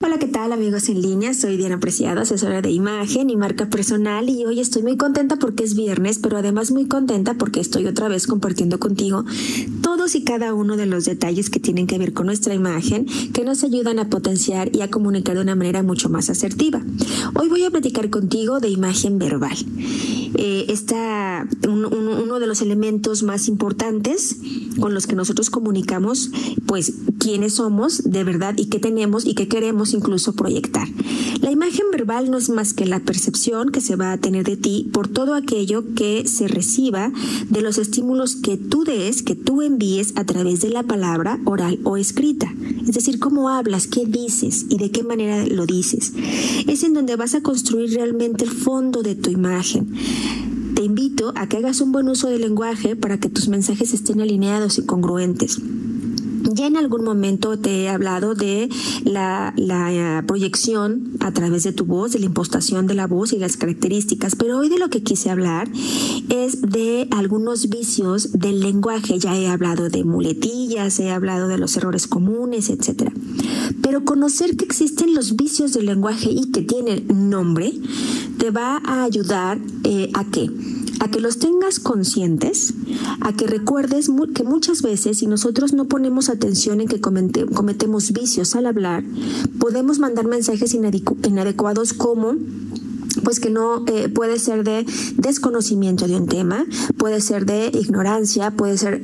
Hola, ¿qué tal amigos en línea? Soy Diana Preciado, asesora de imagen y marca personal y hoy estoy muy contenta porque es viernes, pero además muy contenta porque estoy otra vez compartiendo contigo todos y cada uno de los detalles que tienen que ver con nuestra imagen que nos ayudan a potenciar y a comunicar de una manera mucho más asertiva. Hoy voy a platicar contigo de imagen verbal. Eh, está uno de los elementos más importantes con los que nosotros comunicamos, pues, quiénes somos de verdad y qué tenemos y qué queremos incluso proyectar. La imagen verbal no es más que la percepción que se va a tener de ti por todo aquello que se reciba de los estímulos que tú des, que tú envíes a través de la palabra oral o escrita. Es decir, cómo hablas, qué dices y de qué manera lo dices. Es en donde vas a construir realmente el fondo de tu imagen. Te invito a que hagas un buen uso del lenguaje para que tus mensajes estén alineados y congruentes. Ya en algún momento te he hablado de la, eh, proyección a través de tu voz, de la impostación de la voz y las características, pero hoy de lo que quise hablar es de algunos vicios del lenguaje. Ya he hablado de muletillas, he hablado de los errores comunes, etcétera. Pero conocer que existen los vicios del lenguaje y que tienen nombre te va a ayudar eh, a qué? A que los tengas conscientes, a que recuerdes que muchas veces si nosotros no ponemos atención en que cometemos vicios al hablar, podemos mandar mensajes inadecuados como pues que no eh, puede ser de desconocimiento de un tema, puede ser de ignorancia, puede ser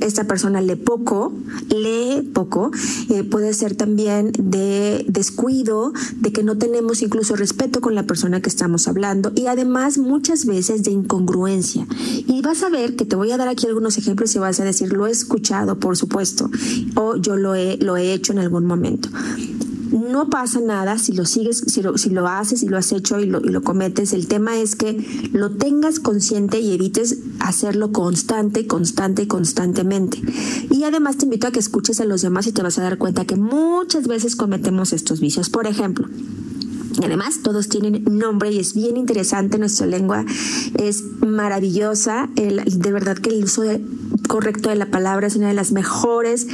esta persona lee poco, lee poco, eh, puede ser también de descuido, de que no tenemos incluso respeto con la persona que estamos hablando y además muchas veces de incongruencia. Y vas a ver que te voy a dar aquí algunos ejemplos y vas a decir, lo he escuchado, por supuesto, o yo lo he, lo he hecho en algún momento no pasa nada si lo sigues, si lo, si lo haces y lo has hecho y lo, y lo cometes. El tema es que lo tengas consciente y evites hacerlo constante, constante, constantemente. Y además te invito a que escuches a los demás y te vas a dar cuenta que muchas veces cometemos estos vicios. Por ejemplo, Además, todos tienen nombre y es bien interesante. Nuestra lengua es maravillosa. de verdad que el uso correcto de la palabra es una de las mejores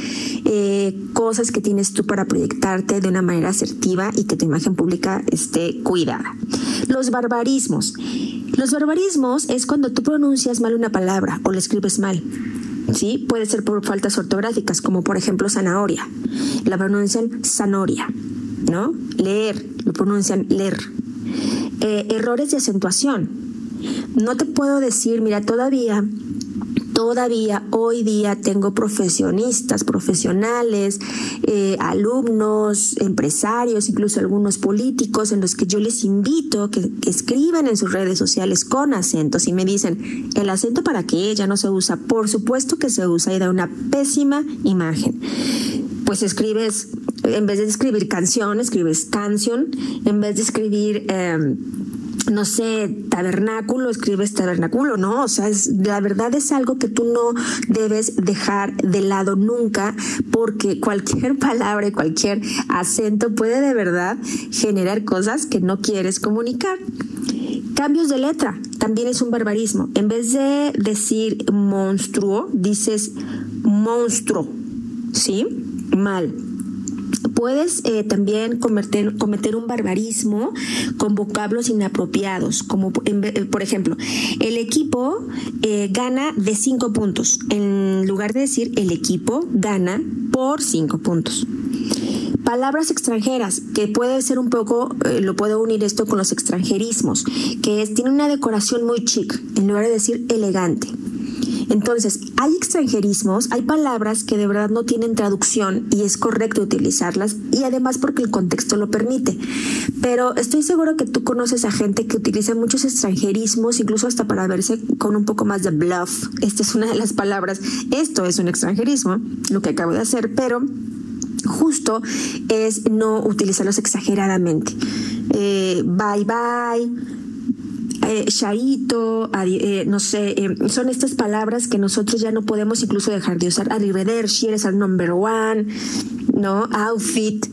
eh, cosas que tienes tú para proyectarte de una manera asertiva y que tu imagen pública esté cuidada. Los barbarismos. Los barbarismos es cuando tú pronuncias mal una palabra o la escribes mal. ¿Sí? Puede ser por faltas ortográficas, como por ejemplo zanahoria. La pronuncian zanoria. ¿no? Leer, lo pronuncian leer. Eh, errores de acentuación. No te puedo decir, mira, todavía todavía hoy día tengo profesionistas, profesionales, eh, alumnos, empresarios, incluso algunos políticos en los que yo les invito que, que, escriban en sus redes sociales con acentos y me dicen, ¿el acento para qué? Ya no se usa. Por supuesto que se usa y da una pésima imagen. Pues escribes en vez de escribir canción, escribes canción, en vez de escribir... Em, no sé, tabernáculo, escribes tabernáculo, ¿no? O sea, la verdad es algo que tú no debes dejar de lado nunca, porque cualquier palabra y cualquier acento puede de verdad generar cosas que no quieres comunicar. Cambios de letra, también es un barbarismo. En vez de decir monstruo, dices monstruo, ¿sí? Mal puedes eh, también cometer, cometer un barbarismo con vocablos inapropiados, como eh, por ejemplo, el equipo eh, gana de cinco puntos, en lugar de decir el equipo gana por cinco puntos. Palabras extranjeras, que puede ser un poco, lo puedo unir esto con los extranjerismos, que es, tiene una decoración muy chic, en lugar de decir elegante. Entonces, hay extranjerismos, hay palabras que de verdad no tienen traducción y es correcto utilizarlas y además porque el contexto lo permite. Pero estoy seguro que tú conoces a gente que utiliza muchos extranjerismos, incluso hasta para verse con un poco más de bluff. Esta es una de las palabras. Esto es un extranjerismo, lo que acabo de hacer, pero justo es no utilizarlos exageradamente. Eh, bye bye eh, shaito, eh, no sé, eh, son estas palabras que nosotros ya no podemos incluso dejar de usar. si eres el number one, ¿no? Outfit,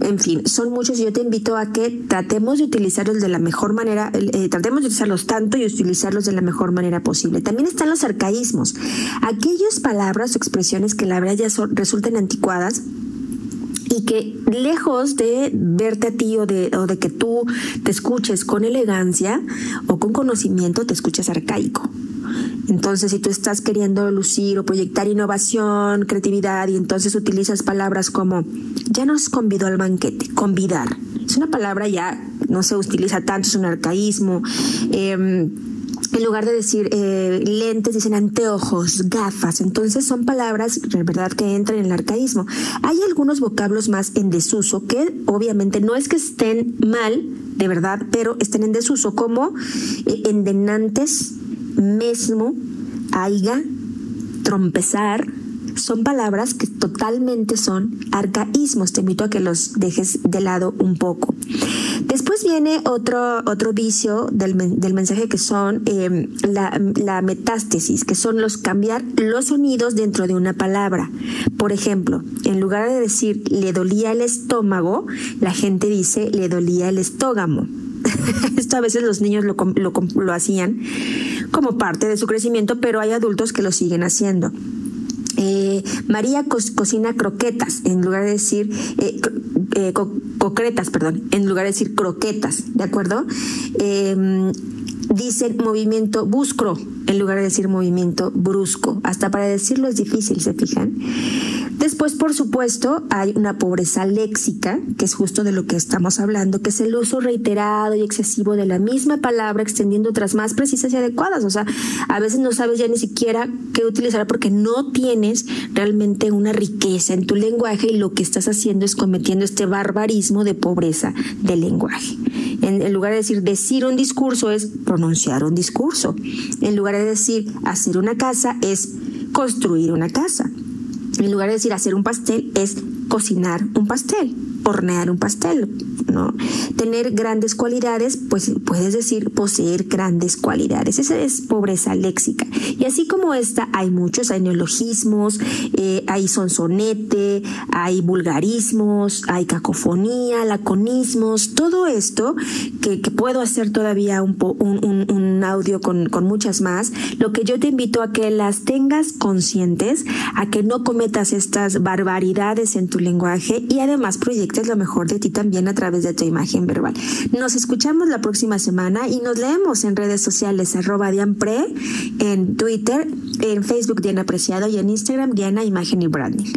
en fin, son muchos yo te invito a que tratemos de utilizarlos de la mejor manera, eh, tratemos de utilizarlos tanto y utilizarlos de la mejor manera posible. También están los arcaísmos, aquellas palabras o expresiones que la verdad ya son, resultan anticuadas y que lejos de verte a ti o de, o de que tú te escuches con elegancia o con conocimiento, te escuches arcaico. Entonces, si tú estás queriendo lucir o proyectar innovación, creatividad, y entonces utilizas palabras como ya nos convidó al banquete, convidar. Es una palabra ya no se utiliza tanto, es un arcaísmo. Em, en lugar de decir eh, lentes, dicen anteojos, gafas. Entonces son palabras, de verdad, que entran en el arcaísmo. Hay algunos vocablos más en desuso que obviamente no es que estén mal, de verdad, pero estén en desuso, como eh, endenantes, mesmo, aiga, trompezar, son palabras que totalmente son arcaísmos. Te invito a que los dejes de lado un poco. Después viene otro, otro vicio del, mensaje que son em, la, la metástasis, que son los cambiar los sonidos dentro de una palabra. Por ejemplo, en lugar de decir le dolía el estómago, la gente dice le dolía el estógamo. Esto a veces los niños lo, lo, lo hacían como parte de su crecimiento, pero hay adultos que lo siguen haciendo. Eh, María cocina croquetas en lugar de decir eh, eh, concretas, perdón, en lugar de decir croquetas, ¿de acuerdo? Em, dicen movimiento buscro en lugar de decir movimiento brusco. Hasta para decirlo es difícil, ¿se fijan? Después, por supuesto, hay una pobreza léxica, que es justo de lo que estamos hablando, que es el uso reiterado y excesivo de la misma palabra, extendiendo otras más precisas y adecuadas. O sea, a veces no sabes ya ni siquiera qué utilizar porque no tienes realmente una riqueza en tu lenguaje y lo que estás haciendo es cometiendo este barbarismo de pobreza del lenguaje. En, lugar de decir decir un discurso es pronunciar un discurso. En lugar de decir hacer una casa es construir una casa. En lugar de decir hacer un pastel, es cocinar un pastel, hornear un pastel, ¿no? Tener grandes cualidades, pues puedes decir poseer grandes cualidades. Esa es pobreza léxica. Y así como esta, hay muchos, hay neologismos, eh, hay sonsonete, hay vulgarismos, hay cacofonía, laconismos, todo esto que, puedo hacer todavía un, audio con, con muchas más. Lo que yo te invito a que las tengas conscientes, a que no cometas estas barbaridades en tu lenguaje y además proyectes lo mejor de ti también a través de tu imagen verbal. Nos escuchamos la próxima semana y nos leemos en redes sociales arroba Dianpre, en Twitter, en Facebook Diana Apreciado y en Instagram Diana Imagen y Branding.